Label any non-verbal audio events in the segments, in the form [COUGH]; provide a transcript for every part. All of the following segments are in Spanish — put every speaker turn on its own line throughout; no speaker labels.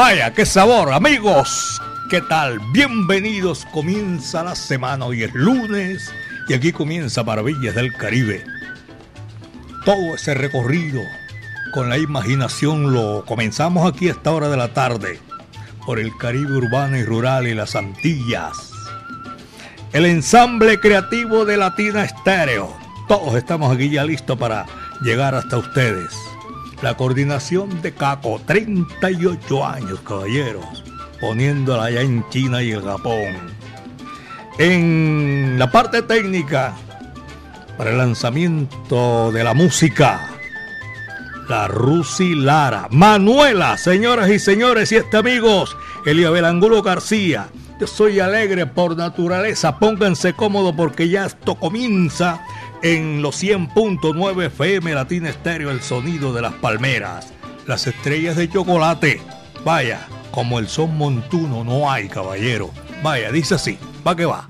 Vaya, qué sabor, amigos. ¿Qué tal? Bienvenidos. Comienza la semana. Hoy es lunes y aquí comienza Maravillas del Caribe. Todo ese recorrido con la imaginación lo comenzamos aquí a esta hora de la tarde por el Caribe urbano y rural y las Antillas. El ensamble creativo de Latina Estéreo. Todos estamos aquí ya listos para llegar hasta ustedes. La coordinación de Caco, 38 años, caballeros, poniéndola allá en China y el Japón. En la parte técnica, para el lanzamiento de la música, la Rusi Lara. Manuela, señoras y señores y este amigos, Eliabel Angulo García. Yo soy alegre por naturaleza, pónganse cómodos porque ya esto comienza en los 100.9 FM Latina Estéreo, el sonido de las palmeras, las estrellas de chocolate. Vaya, como el son montuno no hay, caballero. Vaya, dice así, va que va.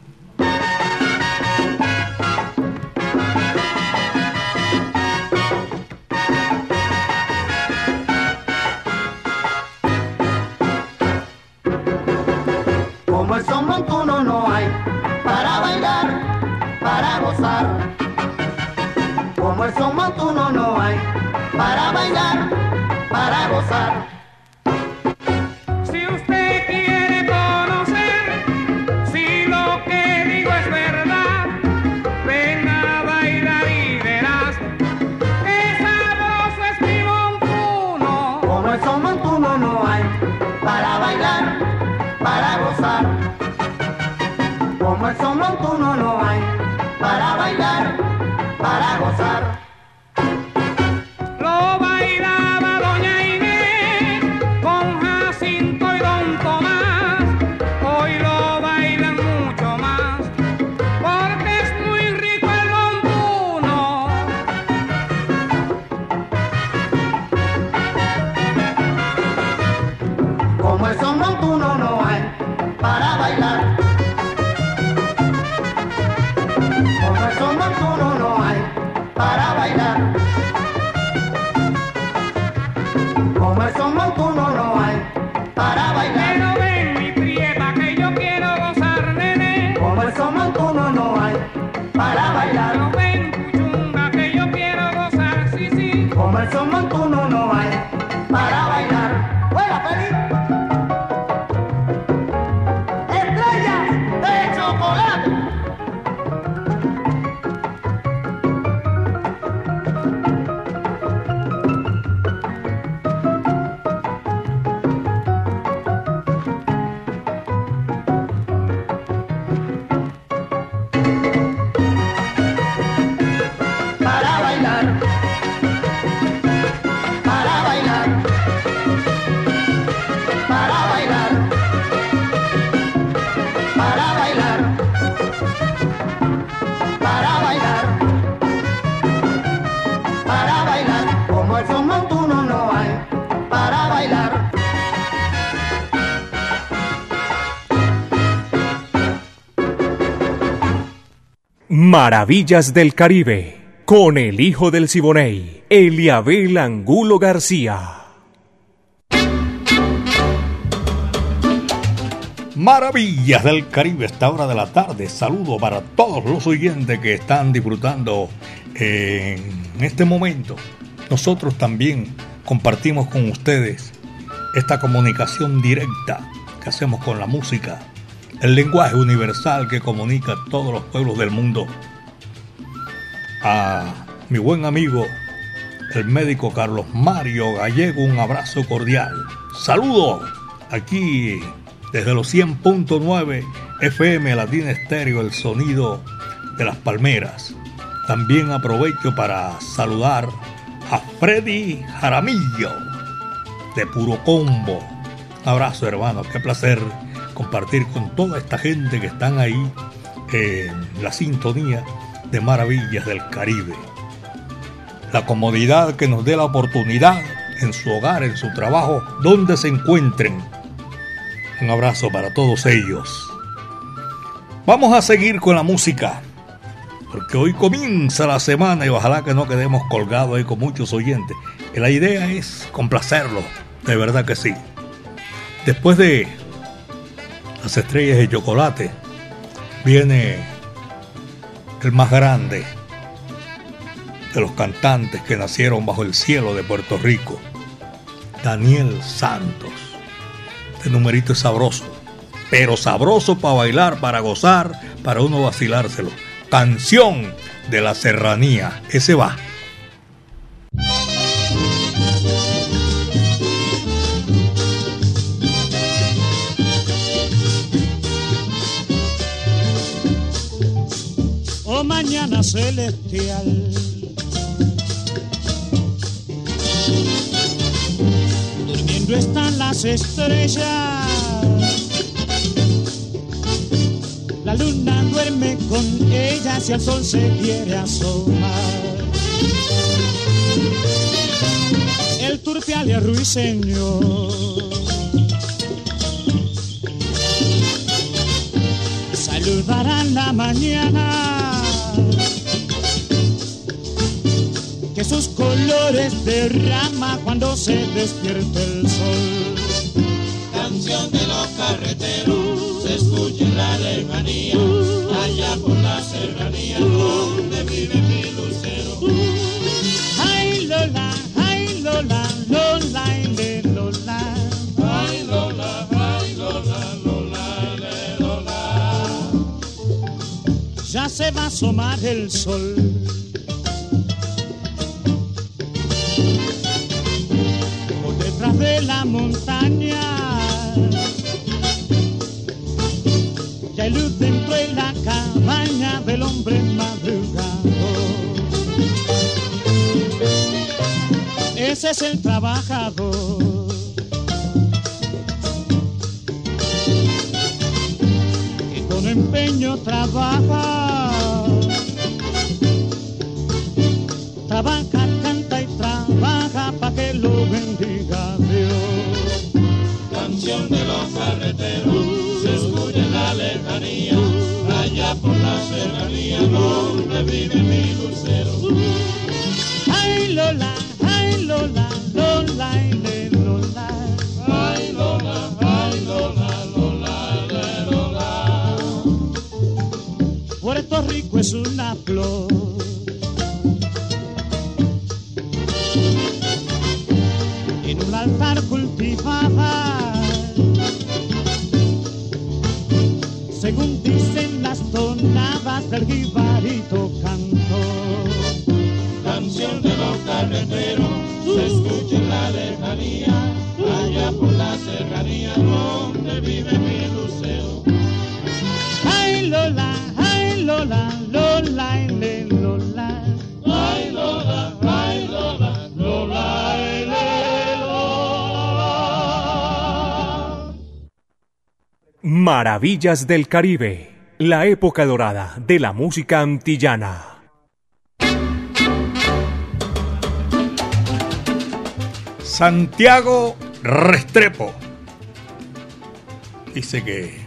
Maravillas del Caribe, con el hijo del Siboney, Eliabel Angulo García.
Maravillas del Caribe, esta hora de la tarde. Saludo para todos los oyentes que están disfrutando en este momento. Nosotros también compartimos con ustedes esta comunicación directa que hacemos con la música, el lenguaje universal que comunica a todos los pueblos del mundo. A mi buen amigo el médico Carlos Mario Gallego, un abrazo cordial. Saludo aquí desde los 100.9 FM Latina Estéreo, el sonido de las palmeras. También aprovecho para saludar a Freddy Jaramillo de Puro Combo. abrazo hermano, qué placer compartir con toda esta gente que están ahí en la sintonía de Maravillas del Caribe. La comodidad que nos dé la oportunidad en su hogar, en su trabajo, donde se encuentren. Un abrazo para todos ellos. Vamos a seguir con la música, porque hoy comienza la semana y ojalá que no quedemos colgados ahí con muchos oyentes. La idea es complacerlos, de verdad que sí. Después de las estrellas de chocolate, viene el más grande de los cantantes que nacieron bajo el cielo de Puerto Rico, Daniel Santos. Este numerito es sabroso, pero sabroso para bailar, para gozar, para uno vacilárselo. Canción de la serranía, ese va.
Celestial están las estrellas. La luna duerme con ellas y el sol se quiere asomar. El turpial y el ruiseñor. Saludarán la mañana que sus colores derrama cuando se despierte el sol.
Canción de los carreteros, se escucha en la lejanía, allá por la serranía donde vive mi lucero.
Ay Lola, ay Lola, Lola, ay Lola.
Ay Lola, ay Lola, Lola, Lola.
Ya se va a asomar el sol la montaña. Ya hay luz dentro de la cabaña del hombre madrugador. Ese es el trabajador. Que con empeño. Trabaja,
de los carreteros se escucha en la lejanía, allá por la serranía donde vive mi dulcero.
Ay Lola, ay Lola, Lola, ay Lola.
Ay Lola, ay Lola, Lola, Lola.
Puerto Rico es una flor. Del jibarito canto.
Canción de los carreteros, se escucha en la lejanía, allá por la serranía donde vive mi lucero.
Ay Lola, ay Lola, Lola, ay Lola.
Ay Lola, ay Lola, Lola,
Maravillas del Caribe, la época dorada de la música antillana.
Santiago Restrepo dice que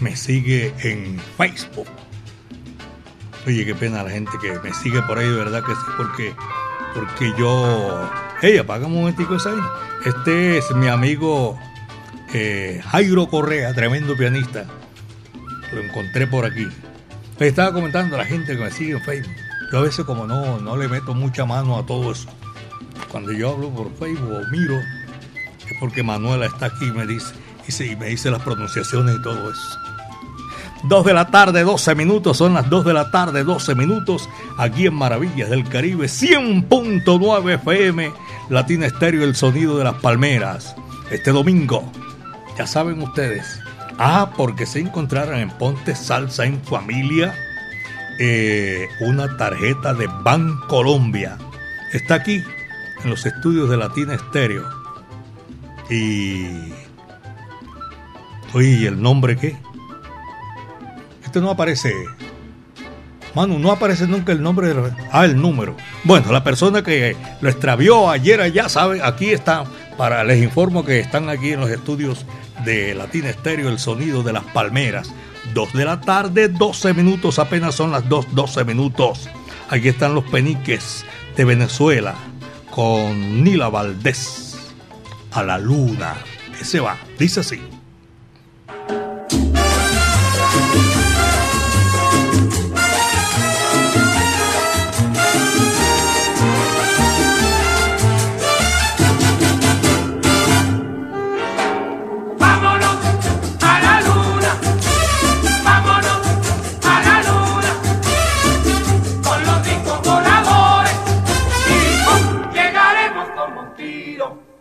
me sigue en Facebook. Oye, qué pena la gente que me sigue por ahí, de verdad que sí, porque, porque yo... Hey, apaga un momentico esa. Este es mi amigo eh, Jairo Correa, tremendo pianista. Lo encontré por aquí. Le estaba comentando a la gente que me sigue en Facebook. Yo a veces como no, no le meto mucha mano a todo eso. Cuando yo hablo por Facebook o miro, es porque Manuela está aquí y me dice, y me dice las pronunciaciones y todo eso. 2 de la tarde, 12 minutos, son las 2 de la tarde, 12 minutos, aquí en Maravillas del Caribe, 100.9 FM, Latina Estéreo, el sonido de las palmeras. Este domingo, ya saben ustedes, ah, porque se encontraron en Ponte Salsa en Familia eh, una tarjeta de Ban Colombia. Está aquí, en los estudios de Latina Estéreo. Y... Oye, ¿el nombre qué? Este no aparece. Manu, no aparece nunca el nombre de Ah, el número. Bueno, la persona que lo extravió ayer allá sabe, aquí está. Para, les informo que están aquí en los estudios de Latina Estéreo, el sonido de las palmeras. 2 de la tarde, 12 minutos, apenas son las 2, 12 minutos. Aquí están los peniques de Venezuela con Nila Valdés. A la luna. Ese va, dice así.
Bailar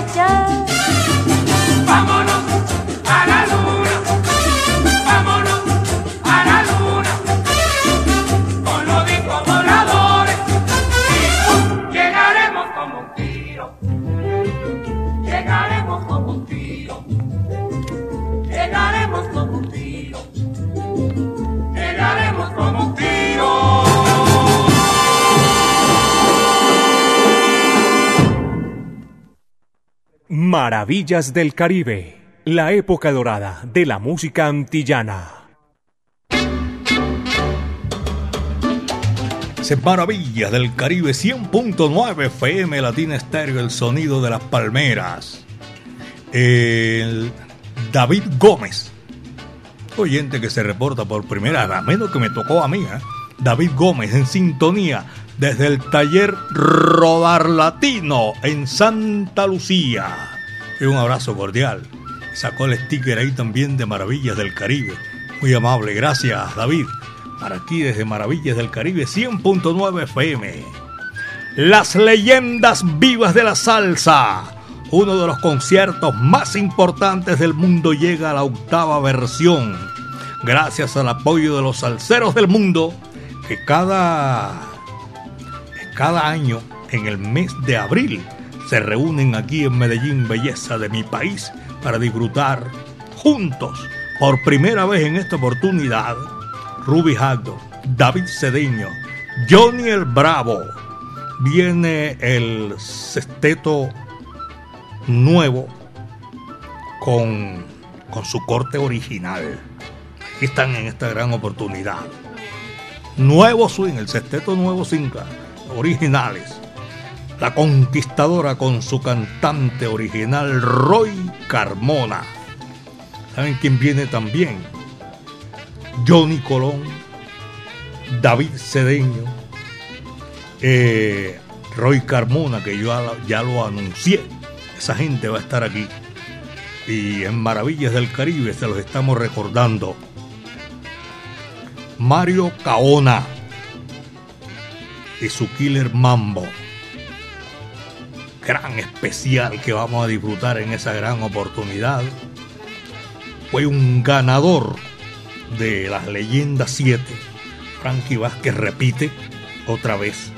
bailar
Maravillas del Caribe, la época dorada de la música antillana.
Maravillas del Caribe 100.9 FM Latina Estéreo, el sonido de las palmeras. El David Gómez, oyente que se reporta por primera a menos que me tocó a mí, ¿eh? David Gómez en sintonía desde el taller Rodar Latino en Santa Lucía. Un abrazo cordial. Sacó el sticker ahí también de Maravillas del Caribe. Muy amable, gracias David. Para aquí desde Maravillas del Caribe 100.9 FM. Las leyendas vivas de la salsa. Uno de los conciertos más importantes del mundo llega a la octava versión. Gracias al apoyo de los salseros del mundo que cada, cada año en el mes de abril se reúnen aquí en Medellín, belleza de mi país, para disfrutar juntos, por primera vez en esta oportunidad, Ruby Hagdo, David Cedeño, Johnny el Bravo, viene el sexteto nuevo con, con su corte original. Aquí están en esta gran oportunidad. Nuevo swing, el sexteto nuevo cinca, originales. La Conquistadora con su cantante original Roy Carmona. ¿Saben quién viene también? Johnny Colón, David Cedeño, eh, Roy Carmona, que yo ya, ya lo anuncié. Esa gente va a estar aquí. Y en Maravillas del Caribe se los estamos recordando. Mario Caona y su Killer Mambo. Gran especial que vamos a disfrutar en esa gran oportunidad. Fue un ganador de las leyendas 7. Frankie Vázquez repite otra vez.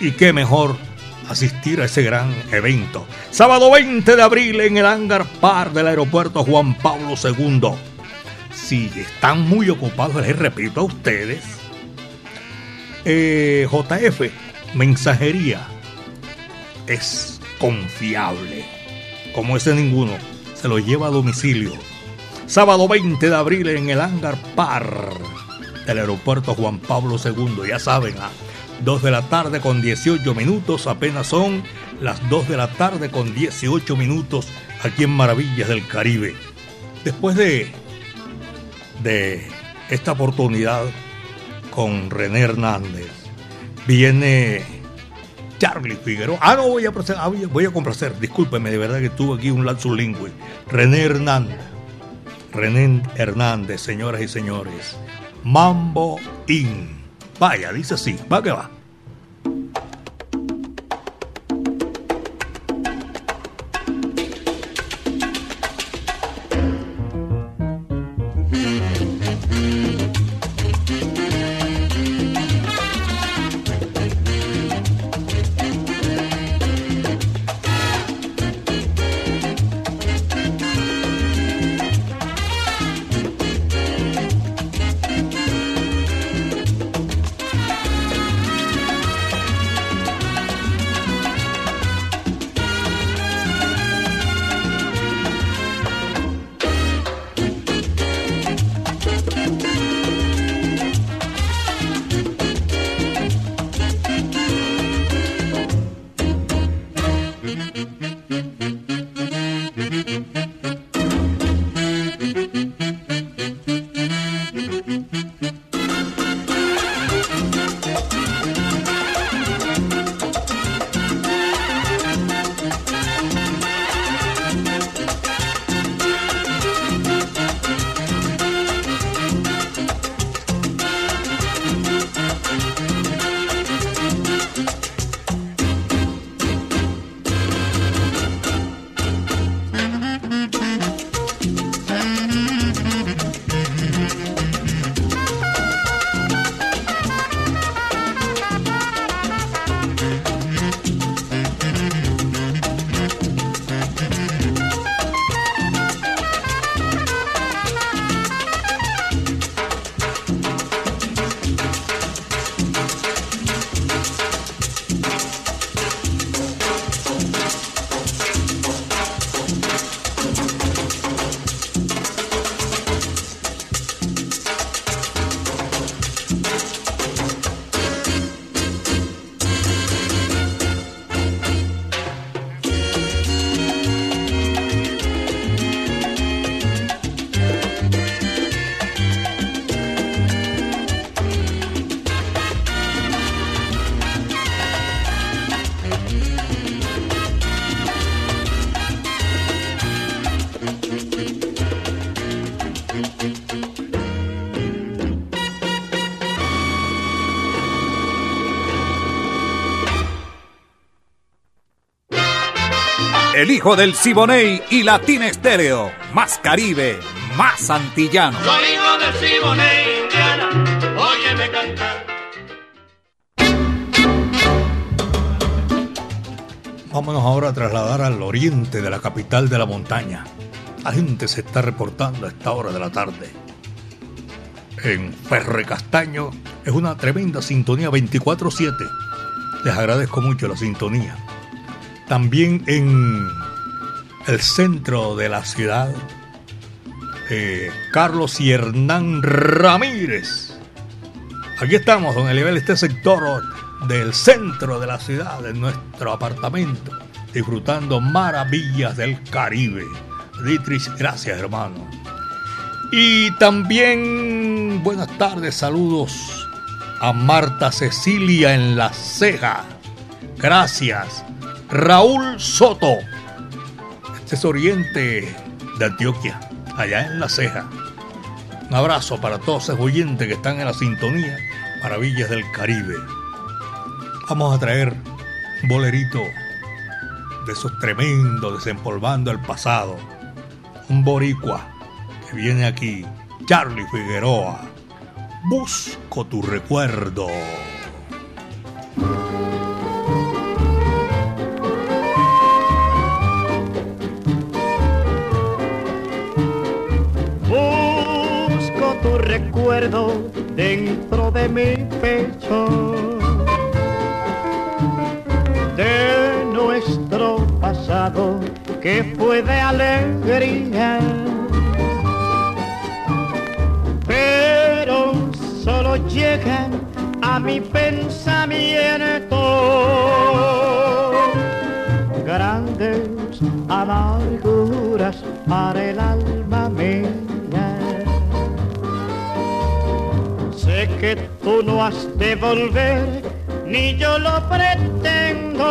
Y qué mejor asistir a ese gran evento. Sábado 20 de abril en el Hangar Par del aeropuerto Juan Pablo II. Si están muy ocupados, les repito a ustedes. eh, JF, mensajería, es confiable. Como ese ninguno, se lo lleva a domicilio. Sábado 20 de abril en el Hangar Par del aeropuerto Juan Pablo II. Ya saben, a 2 de la tarde con 18 minutos, apenas son las 2 de la tarde con 18 minutos aquí en Maravillas del Caribe. Después de, de esta oportunidad con René Hernández, viene Charlie Figueroa. Ah, no, voy a, proceder, ah, voy a complacer, discúlpeme, de verdad que tuve aquí un lapsus lingüe. René Hernández. René Hernández, señoras y señores. Mambo In. Vaya, dice así, va que va.
Hijo del Siboney y Latina Estéreo. Más Caribe, más antillano.
Soy hijo del Siboney, Indiana, óyeme cantar.
Vámonos ahora a trasladar al oriente de la capital de la montaña. La gente se está reportando a esta hora de la tarde. En Ferre Castaño es una tremenda sintonía 24-7. Les agradezco mucho la sintonía. También en el centro de la ciudad, eh, Carlos y Hernán Ramírez. Aquí estamos, don Eliabel, este sector del centro de la ciudad, en nuestro apartamento, disfrutando maravillas del Caribe. Dietrich, gracias hermano. Y también buenas tardes, saludos a Marta Cecilia en la ceja. Gracias. Raúl Soto. Este es Oriente de Antioquia, allá en la ceja. Un abrazo para todos esos oyentes que están en la sintonía Maravillas del Caribe. Vamos a traer un bolerito de esos tremendos desempolvando el pasado. Un boricua que viene aquí, Charlie Figueroa. Busco tu recuerdo.
Pecho de nuestro pasado que fue de alegría. Pero solo llegan a mi pensamiento grandes amarguras para el alma mía. Sé que tú no has de volver, ni yo lo pretendo.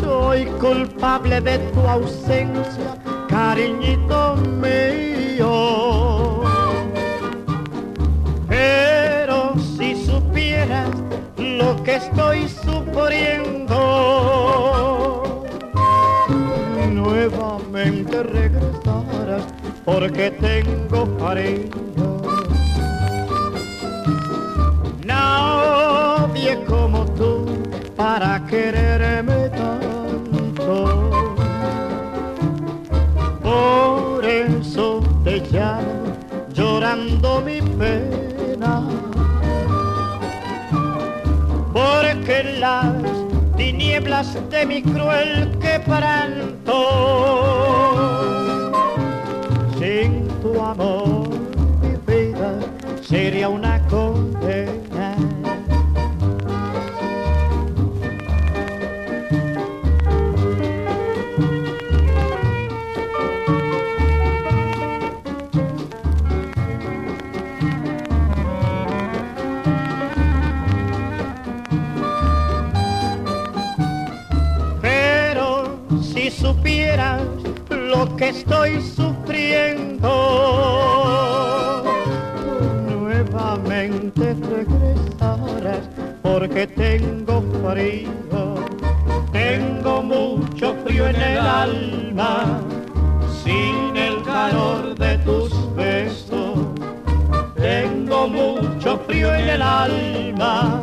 Soy culpable de tu ausencia, cariñito mío. Pero si supieras lo que estoy sufriendo, nuevamente regresarás porque tengo cariño. Quererme tanto. Por eso te llamo llorando mi pena. Porque las tinieblas de mi cruel quebranto sin tu amor mi vida sería una lo que estoy sufriendo, nuevamente regresarás porque tengo frío, tengo mucho frío en el alma, sin el calor de tus besos, tengo mucho frío en el alma,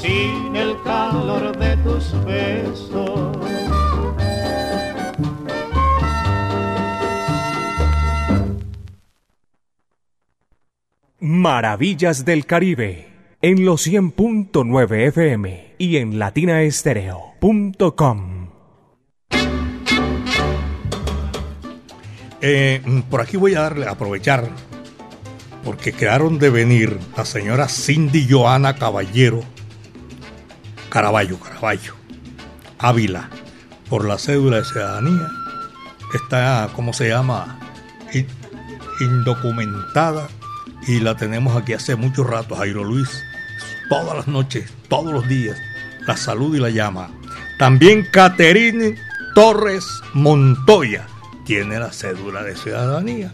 sin el calor de tus besos.
Maravillas del Caribe en los 100.9 FM y en latinaestereo.com.
Eh, por aquí voy a darle, aprovechar, porque quedaron de venir la señora Cindy Joana Caballero, Caraballo, Caraballo, Ávila, por la cédula de ciudadanía. Está, ¿cómo se llama? In- Indocumentada y la tenemos aquí hace mucho rato, Jairo Luis, todas las noches, todos los días, la salud y la llama. También Caterine Torres Montoya tiene la cédula de ciudadanía.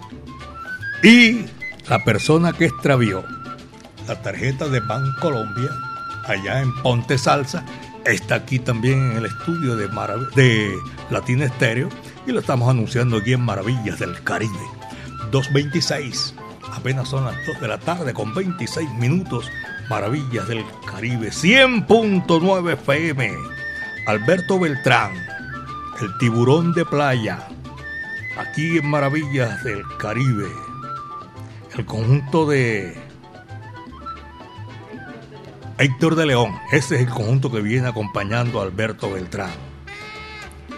Y la persona que extravió la tarjeta de Colombia allá en Ponte Salsa está aquí también en el estudio de, Marav- de Latina Estéreo y lo estamos anunciando aquí en Maravillas del Caribe. 226, apenas son las 2 de la tarde con 26 minutos. Maravillas del Caribe, 100.9 FM. Alberto Beltrán, el tiburón de playa, aquí en Maravillas del Caribe. El conjunto de Héctor de León, ese es el conjunto que viene acompañando a Alberto Beltrán.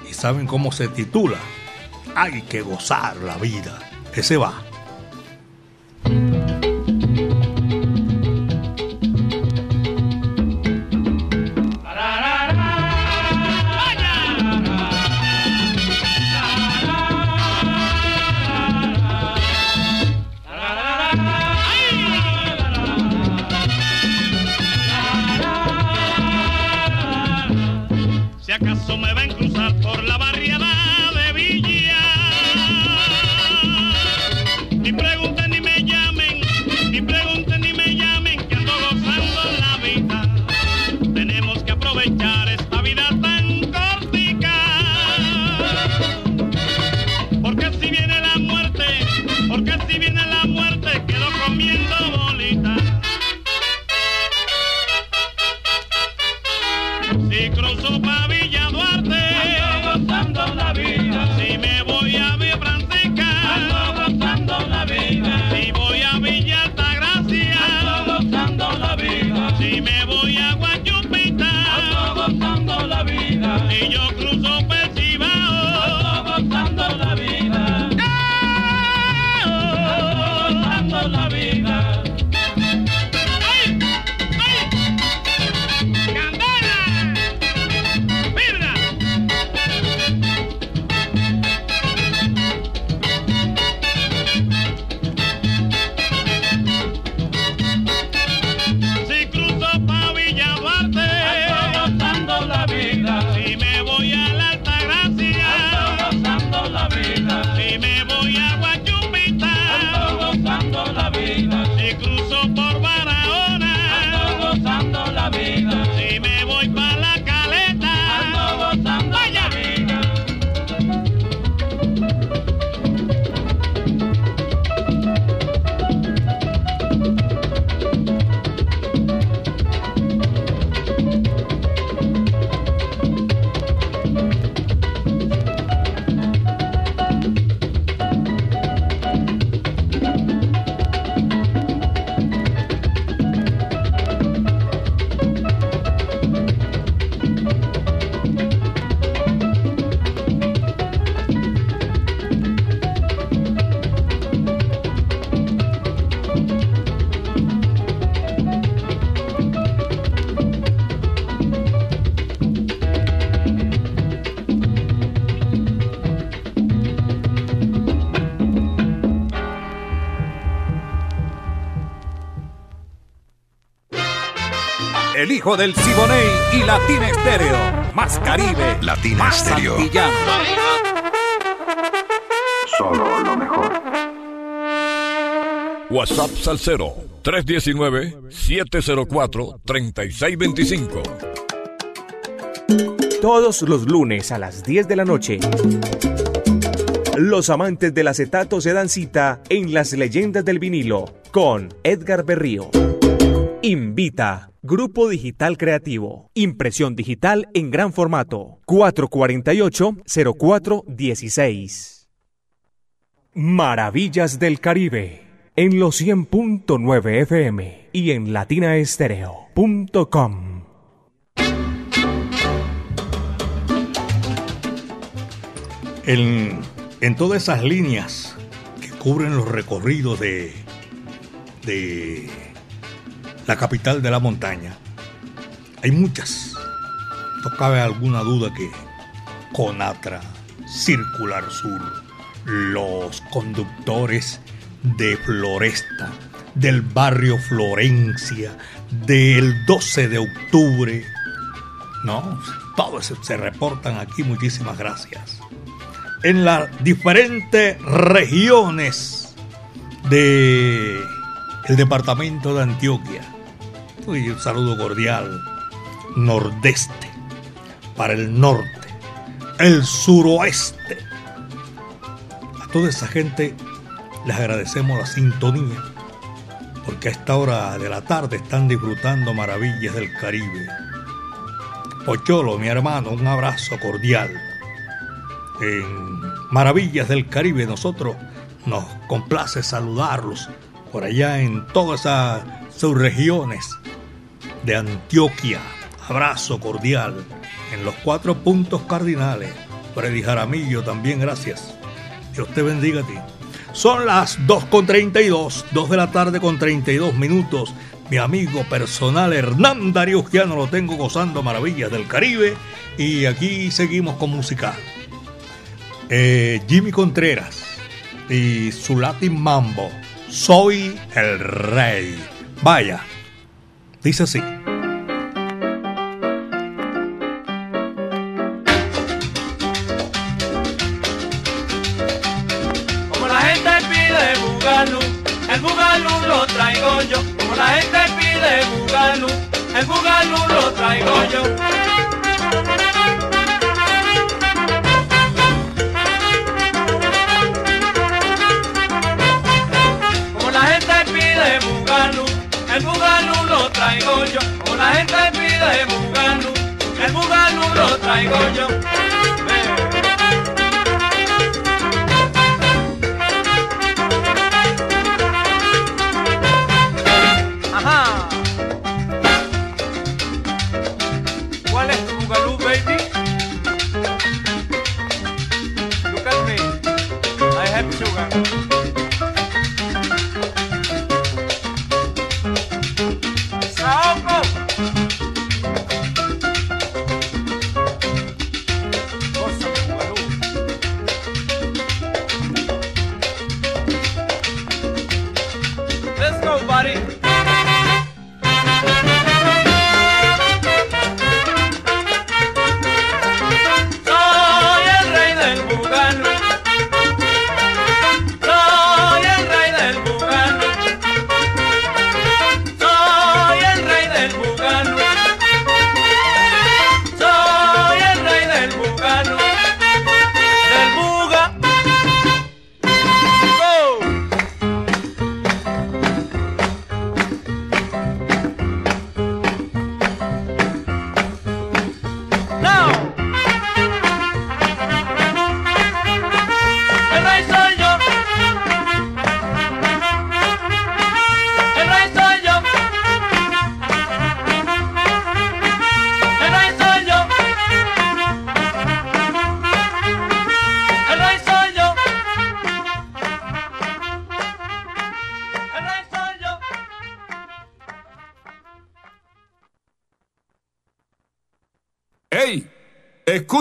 ¿Y saben cómo se titula? Hay que gozar la vida. Ese va.
Hijo del Siboney y Latina Estéreo. Más Caribe.
Latina
más
Estéreo.
antillano.
Solo lo mejor.
WhatsApp Salcero 319-704-3625.
Todos los lunes a las 10 de la noche. Los amantes del acetato se dan cita en las leyendas del vinilo con Edgar Berrío. Invita. Grupo Digital Creativo. Impresión digital en gran formato. 448-0416. Maravillas del Caribe. En los 100.9 FM y en latinaestereo.com.
en, en todas esas líneas que cubren los recorridos de, de la capital de la montaña, hay muchas. No alguna duda que Conatra, Circular Sur, los conductores de Floresta, del barrio Florencia, del 12 de octubre, ¿no? Todos se reportan aquí, muchísimas gracias. En las diferentes regiones de el departamento de Antioquia. Y un saludo cordial. Nordeste, para el norte, el suroeste. A toda esa gente les agradecemos la sintonía porque a esta hora de la tarde están disfrutando maravillas del Caribe. Pocholo, mi hermano, un abrazo cordial. En Maravillas del Caribe nosotros nos complace saludarlos por allá en todas esas subregiones de Antioquia. Abrazo cordial en los cuatro puntos cardinales. Freddy Jaramillo también, gracias. Dios te bendiga a ti. Son las 2.32, 2 de la tarde con 32 minutos. Mi amigo personal Hernán Darío Giano lo tengo gozando maravillas del Caribe. Y aquí seguimos con música. Eh, Jimmy Contreras y su Latin Mambo. Soy el rey. Vaya, dice así.
Como la gente pide bugalú, el bugalú lo traigo yo. Como la gente pide bugalú, el bugalú lo traigo yo. Traigo yo. Como la gente pide bugalú, el bugalú lo traigo yo.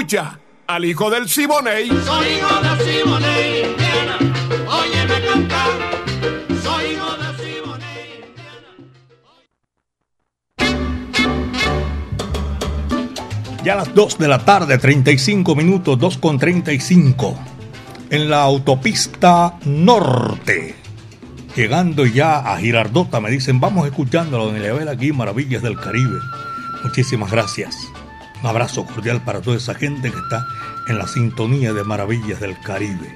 Escucha al hijo del Siboney.
Soy hijo de Simone, Indiana. Óyeme cantar. Soy hijo de Simone.
Ya a las 2 de la tarde, 35 minutos, 2 con 35. En la autopista norte. Llegando ya a Girardota, me dicen, vamos escuchando a Don Eliabel aquí, Maravillas del Caribe. Muchísimas gracias. Un abrazo cordial para toda esa gente que está en la sintonía de Maravillas del Caribe.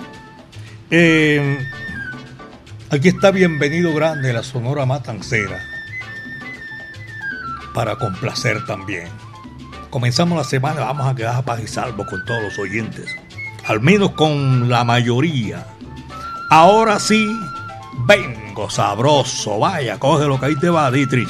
Eh, aquí está Bienvenido Grande, la Sonora Matancera. Para complacer también. Comenzamos la semana, vamos a quedar a paz y salvo con todos los oyentes. Al menos con la mayoría. Ahora sí, vengo sabroso. Vaya, coge lo que ahí te va, Dietrich.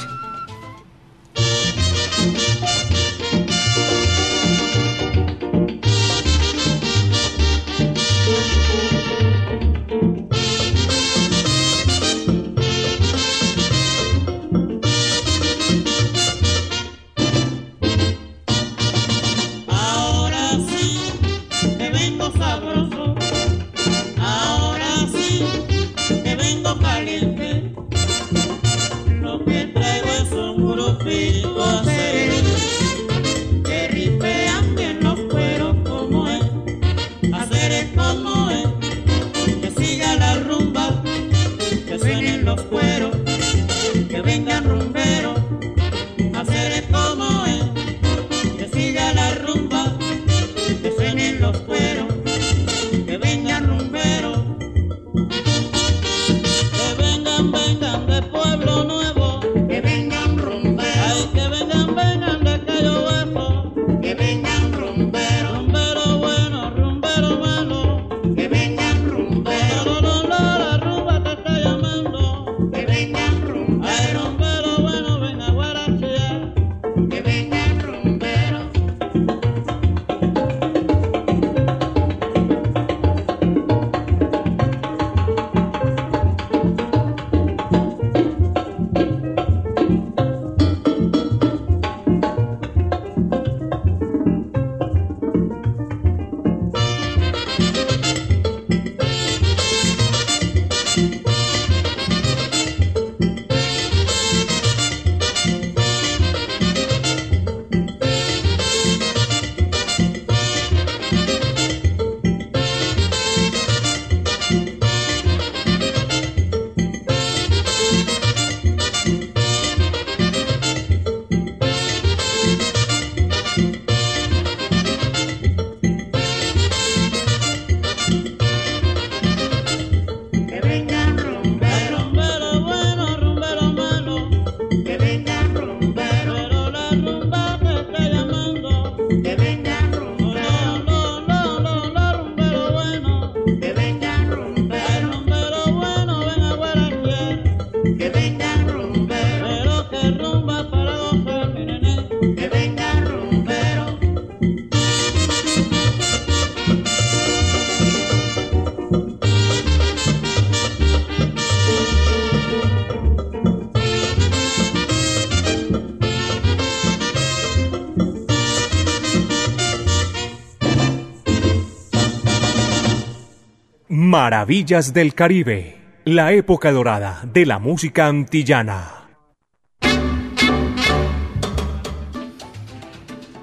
Maravillas del Caribe, la época dorada de la música antillana.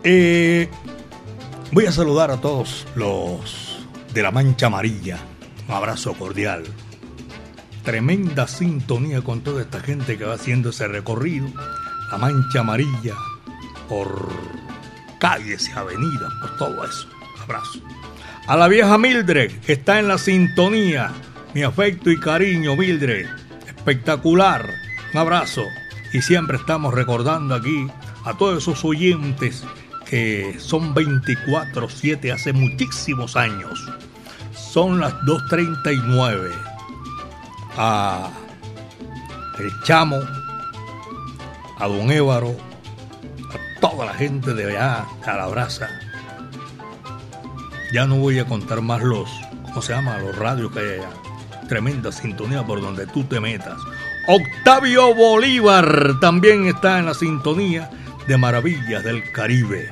Eh, voy a saludar a todos los de la Mancha Amarilla. Un abrazo cordial. Tremenda sintonía con toda esta gente que va haciendo ese recorrido. La Mancha Amarilla por calles y avenidas, por todo eso. Abrazo. A la vieja Mildred, que está en la sintonía. Mi afecto y cariño, Mildred. Espectacular. Un abrazo. Y siempre estamos recordando aquí a todos esos oyentes que son 24-7 hace muchísimos años. Son las 2.39. A el chamo, a don Évaro, a toda la gente de allá, Calabraza. Ya no voy a contar más los, ¿cómo se llama? Los radios que hay allá. Tremenda sintonía por donde tú te metas. Octavio Bolívar también está en la sintonía de Maravillas del Caribe.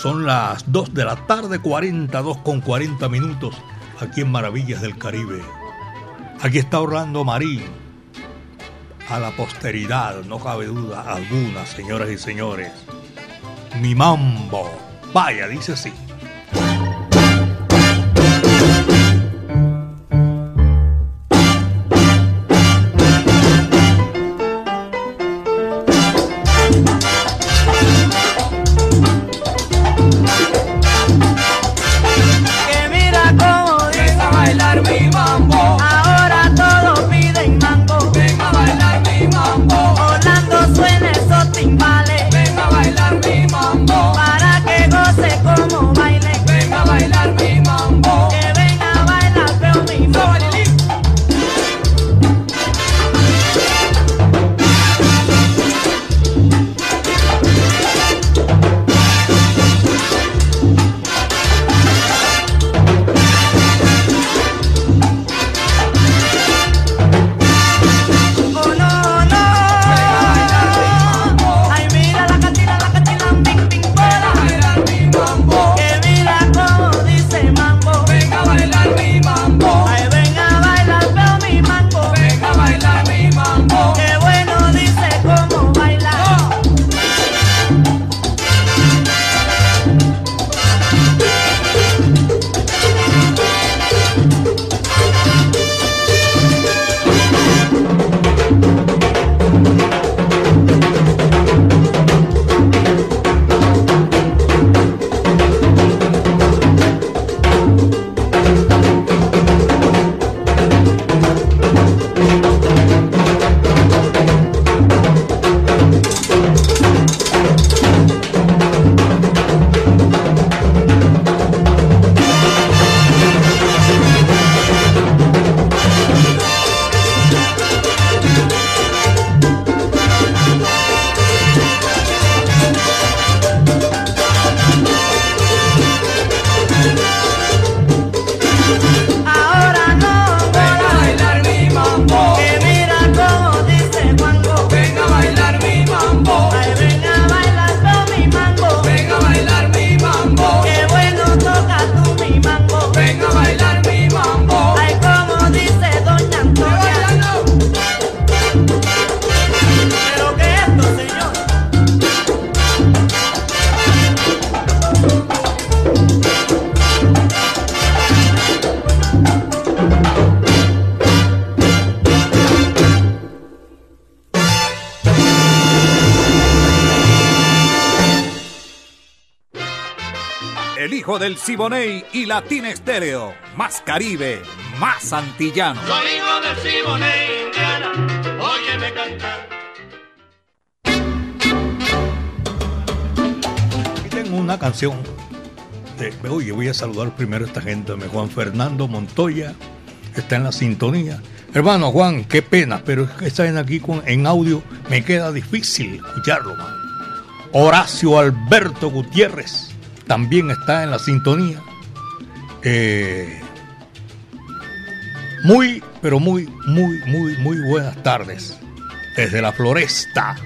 Son las 2 de la tarde, 42 con 40 minutos, aquí en Maravillas del Caribe. Aquí está Orlando Marín. A la posteridad, no cabe duda alguna, señoras y señores. Mi mambo. Vaya, dice así.
Siboney y Latina Estéreo. Más Caribe, más antillano.
Soy hijo del Siboney, Indiana, óyeme cantar.
Aquí tengo una canción. de- oye, voy a saludar primero a esta gente. Me Juan Fernando Montoya está en la sintonía. Hermano Juan, qué pena, pero es que están aquí con, en audio. Me queda difícil escucharlo, man. Horacio Alberto Gutiérrez también está en la sintonía. Eh, muy, pero muy, muy, muy, muy buenas tardes. Desde la floresta.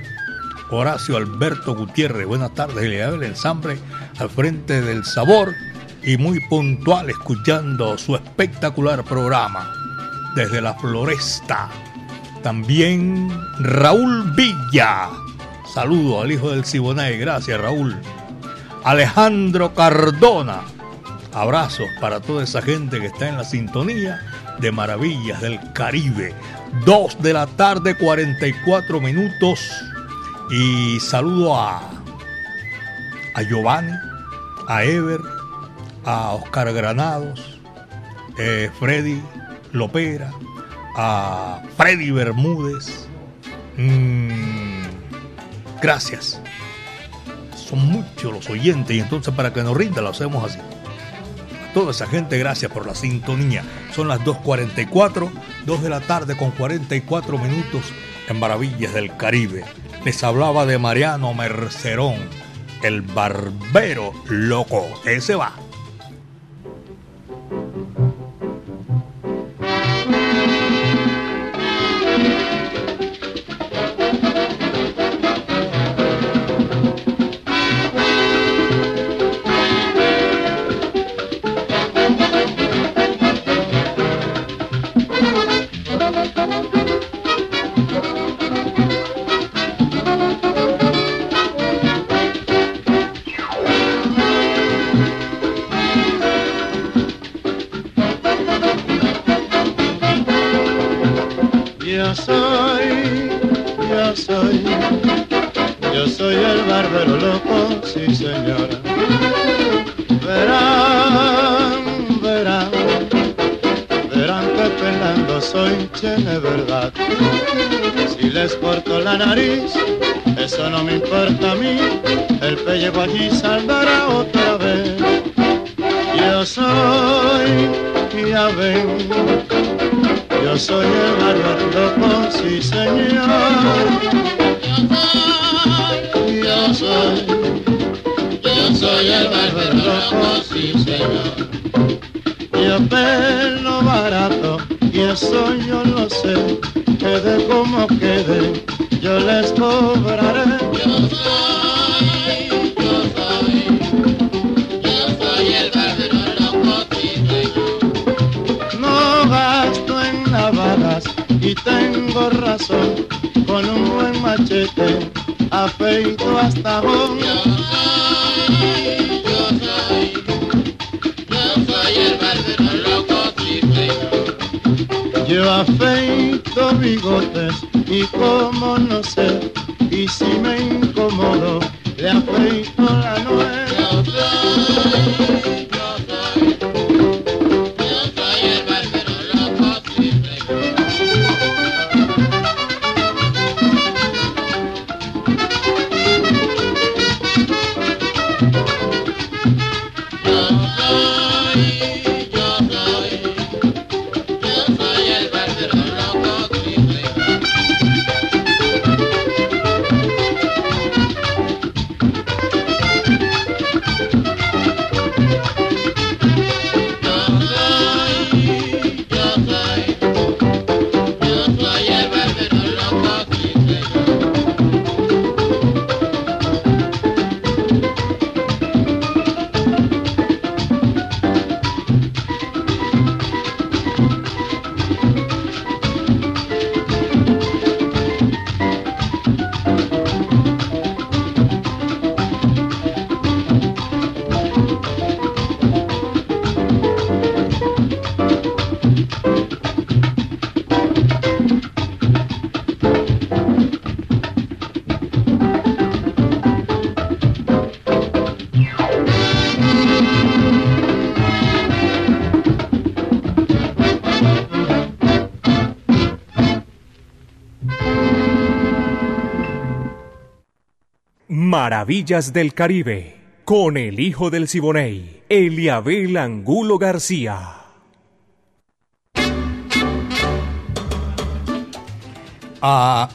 Horacio Alberto Gutiérrez, buenas tardes. Le da el ensamble al frente del sabor y muy puntual escuchando su espectacular programa desde la floresta. También Raúl Villa. Saludo al hijo del Siboney. Gracias, Raúl. Alejandro Cardona. Abrazos para toda esa gente que está en la sintonía de Maravillas del Caribe. 2 de la tarde, 44 minutos. Y saludo a, a Giovanni, a Ever, a Oscar Granados, eh, Freddy Lopera, a Freddy Bermúdez. Mm, gracias. Son muchos los oyentes y entonces para que nos rinda lo hacemos así. A toda esa gente, gracias por la sintonía. Son las 2.44, 2 de la tarde con 44 minutos en Maravillas del Caribe. Les hablaba de Mariano Mercerón, el barbero loco. Ese va.
Yo soy, yo soy, yo soy el barbero loco, sí señora. Verán, verán, verán que pelando soy che de verdad. Si les corto la nariz, eso no me importa a mí, el pellejo allí saldrá otra vez. Yo soy, ya ven, yo soy el loco, sí señor. Yo soy, yo soy el barbero loco, sí señor. Yo pelo barato y eso yo lo sé, quede como quede, yo les cobraré. Yo soy, tengo razón, con un buen machete afeito hasta abajo. Yo soy, yo soy, yo soy el barbero loco, señor. Yo afeito bigotes y como no sé, y si me incomodo, le afeito la nuez. Yo soy,
Maravillas del Caribe, con el hijo del Siboney, Eliabel Angulo García.
a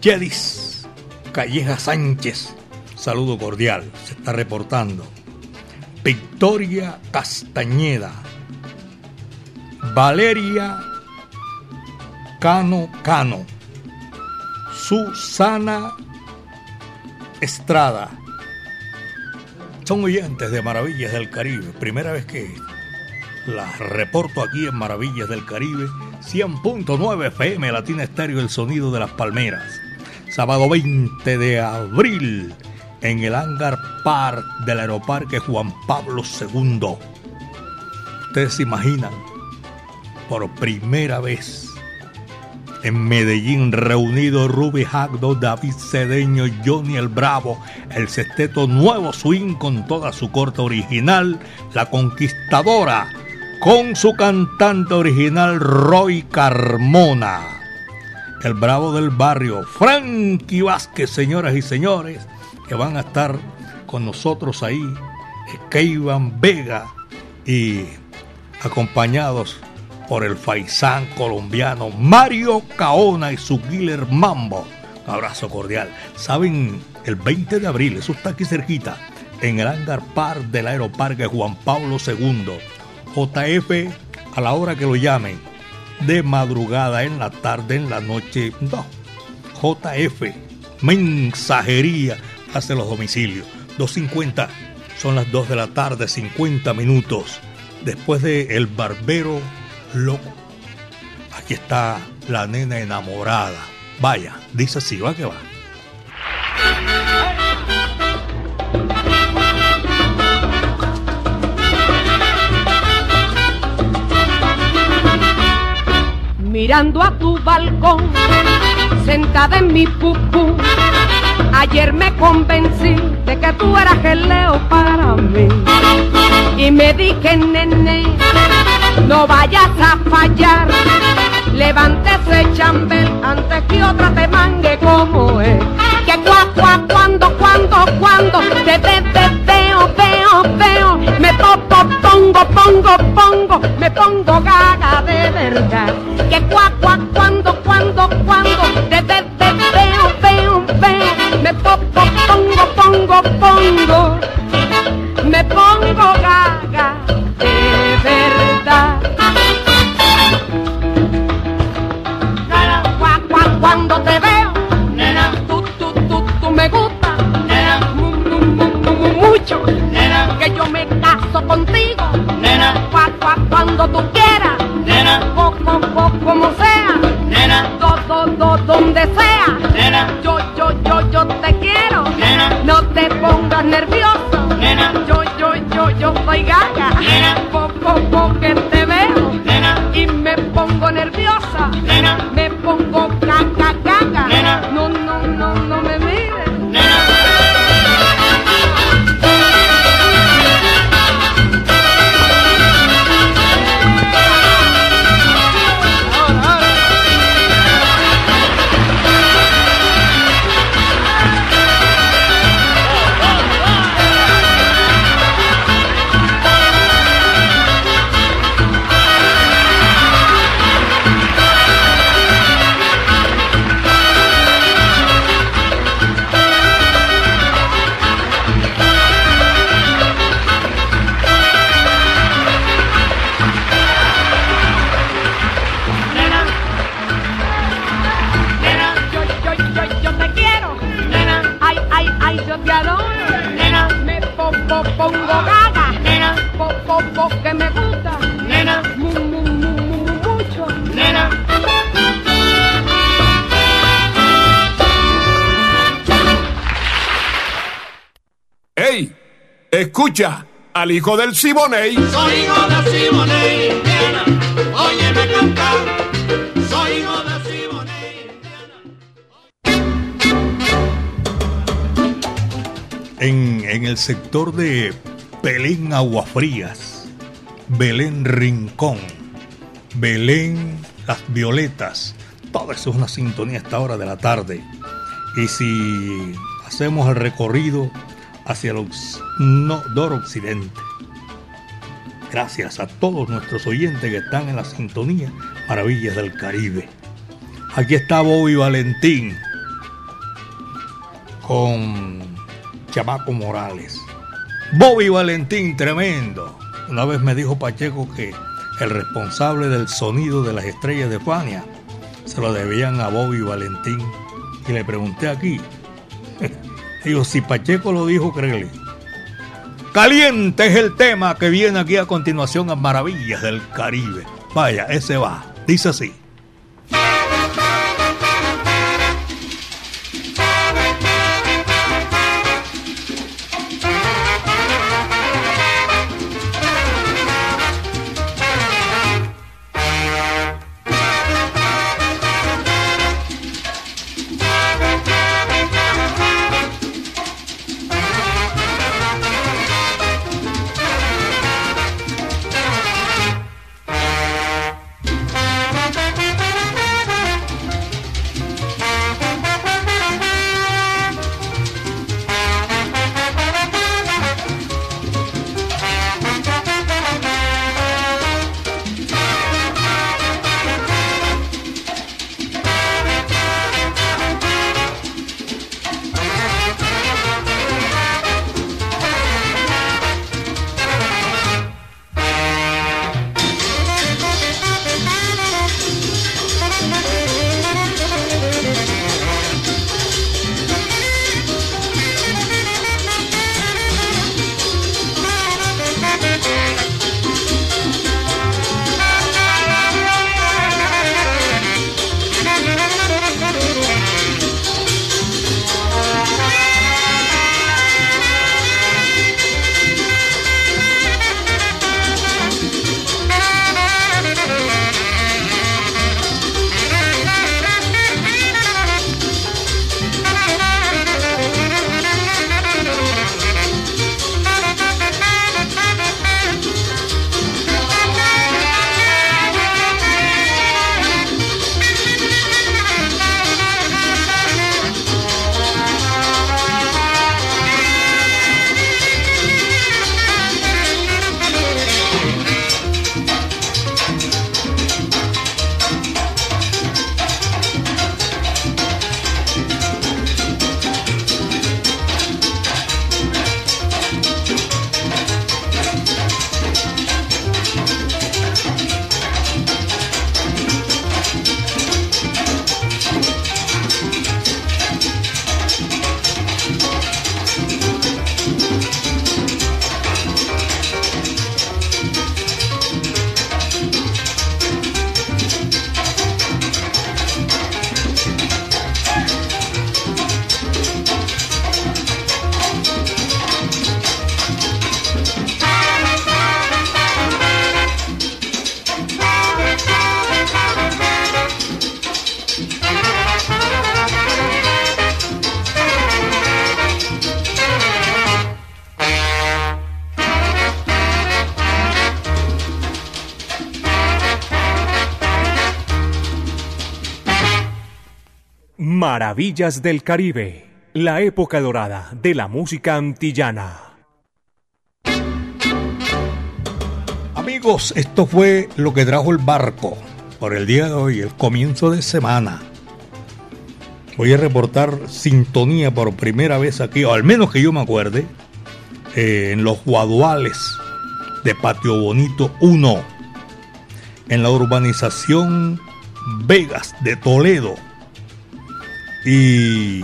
Yedis Calleja Sánchez. Saludo cordial, se está reportando. Victoria Castañeda. Valeria Cano Cano. Susana Estrada. son oyentes de Maravillas del Caribe. Primera vez que las reporto aquí en Maravillas del Caribe. 100.9 FM Latina Estéreo, el sonido de las palmeras. Sábado 20 de abril en el Hangar Park del Aeroparque Juan Pablo II. Ustedes se imaginan, por primera vez en Medellín reunido Ruby Hagdo, David Cedeño, Johnny el Bravo, el sexteto Nuevo Swing con toda su corte original, La Conquistadora, con su cantante original Roy Carmona, el Bravo del Barrio, Frankie Vázquez, señoras y señores, que van a estar con nosotros ahí, Keivan Vega y acompañados por el faisán colombiano Mario Caona y su killer Mambo. Abrazo cordial. Saben, el 20 de abril, eso está aquí cerquita, en el hangar par del Aeroparque Juan Pablo II. JF a la hora que lo llamen, de madrugada, en la tarde, en la noche, no. JF, mensajería, hace los domicilios. 2.50, son las 2 de la tarde, 50 minutos. Después de El Barbero loco. Aquí está la nena enamorada. Vaya, dice así, va que va.
Mirando a tu balcón, sentada en mi pupú, ayer me convencí de que tú eras el leo para mí. Y me dije, nene, no vayas a fallar. Levántese chambel antes que otra te mangue como es. Que cuá, cuá, cuando, cuando, cuando te ve, ve, veo, veo, veo. Me popo, pongo, pongo, pongo, me pongo gaga de verdad. Que cuá, cuá, cuando, cuando, cuando te ve, ve, veo, veo, veo. Me popo, pongo, pongo, pongo, me pongo gaga cuando tú quieras, nena, po, po, po, como sea, nena, do, do, do, donde sea, nena, yo, yo, yo, yo te quiero, nena, no te pongas nervioso, nena, yo, yo, yo, yo soy gaga, nena, po, po, po, que te veo, nena, y me pongo nerviosa, nena, me pongo caca, caca, nena, no,
Escucha al hijo del Siboney.
Soy hijo de Simonei, Indiana. Óyeme cantar. Soy hijo de Simonei.
En, en el sector de Belén Aguafrías, Belén Rincón, Belén Las Violetas, todo eso es una sintonía a esta hora de la tarde. Y si hacemos el recorrido hacia el noroccidente, gracias a todos nuestros oyentes que están en la sintonía Maravillas del Caribe. Aquí está Bobby Valentín con Chamaco Morales. Bobby Valentín, tremendo. Una vez me dijo Pacheco que el responsable del sonido de las estrellas de Fania se lo debían a Bobby Valentín. Y le pregunté aquí. Digo, si Pacheco lo dijo, créele. Caliente es el tema que viene aquí a continuación a Maravillas del Caribe. Vaya, ese va. Dice así.
Maravillas del Caribe, la época dorada de la música antillana.
Amigos, esto fue lo que trajo el barco por el día de hoy, el comienzo de semana. Voy a reportar sintonía por primera vez aquí, o al menos que yo me acuerde, eh, en los guaduales de Patio Bonito 1, en la urbanización Vegas de Toledo y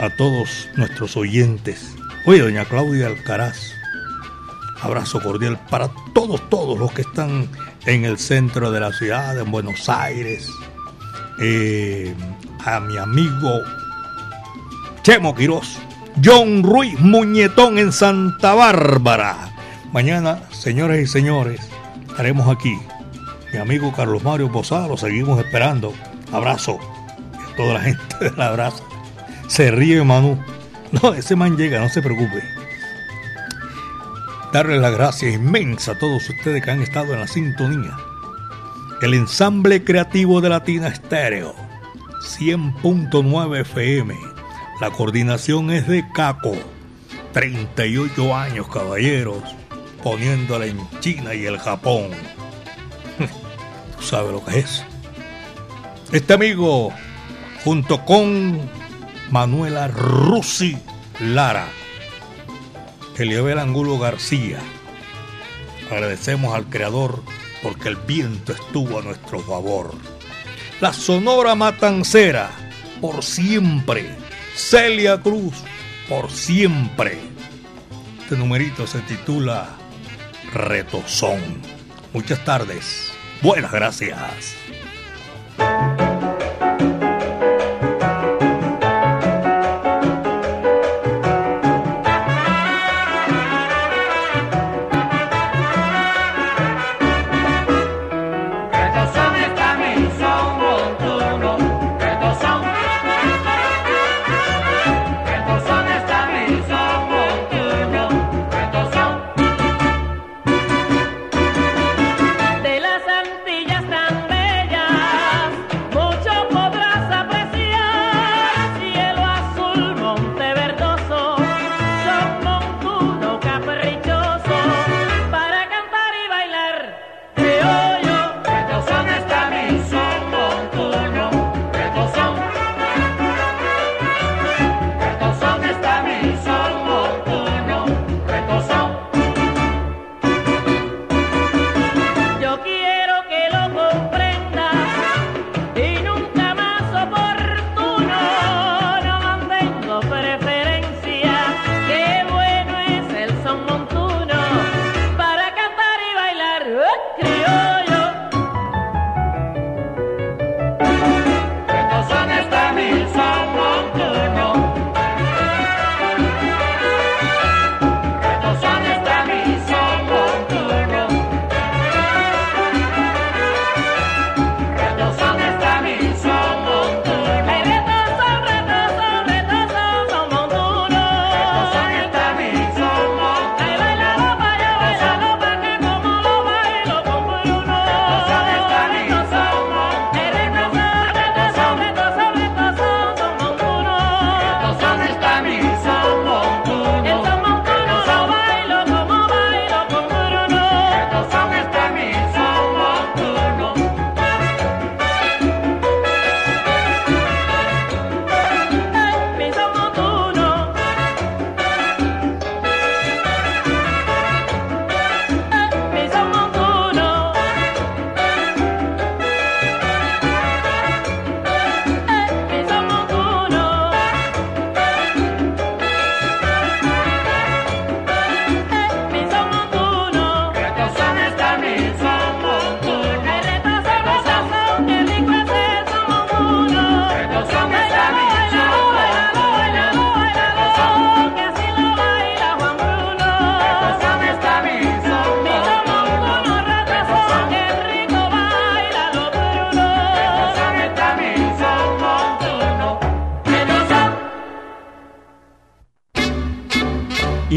a todos nuestros oyentes. Oye, doña Claudia Alcaraz, abrazo cordial para todos, todos los que están en el centro de la ciudad, en Buenos Aires. Eh, a mi amigo Chemo Quirós, John Ruiz Muñetón en Santa Bárbara. Mañana, señores y señores, estaremos aquí. Mi amigo Carlos Mario Posada, lo seguimos esperando. Abrazo toda la gente de la abraza. Se ríe Manu. No, ese man llega, no se preocupe. Darle la gracia inmensa a todos ustedes que han estado en la sintonía. El ensamble creativo de Latina Estéreo, 100.9 FM. La coordinación es de Caco. 38 años, caballeros, poniéndola en China y el Japón. [LAUGHS] Tú sabes lo que es. Este amigo junto con Manuela Rusi Lara, Eliabel Angulo García. Agradecemos al Creador porque el viento estuvo a nuestro favor. La Sonora Matancera, por siempre. Celia Cruz, por siempre.
Este numerito se titula Retozón. Muchas tardes. Buenas gracias.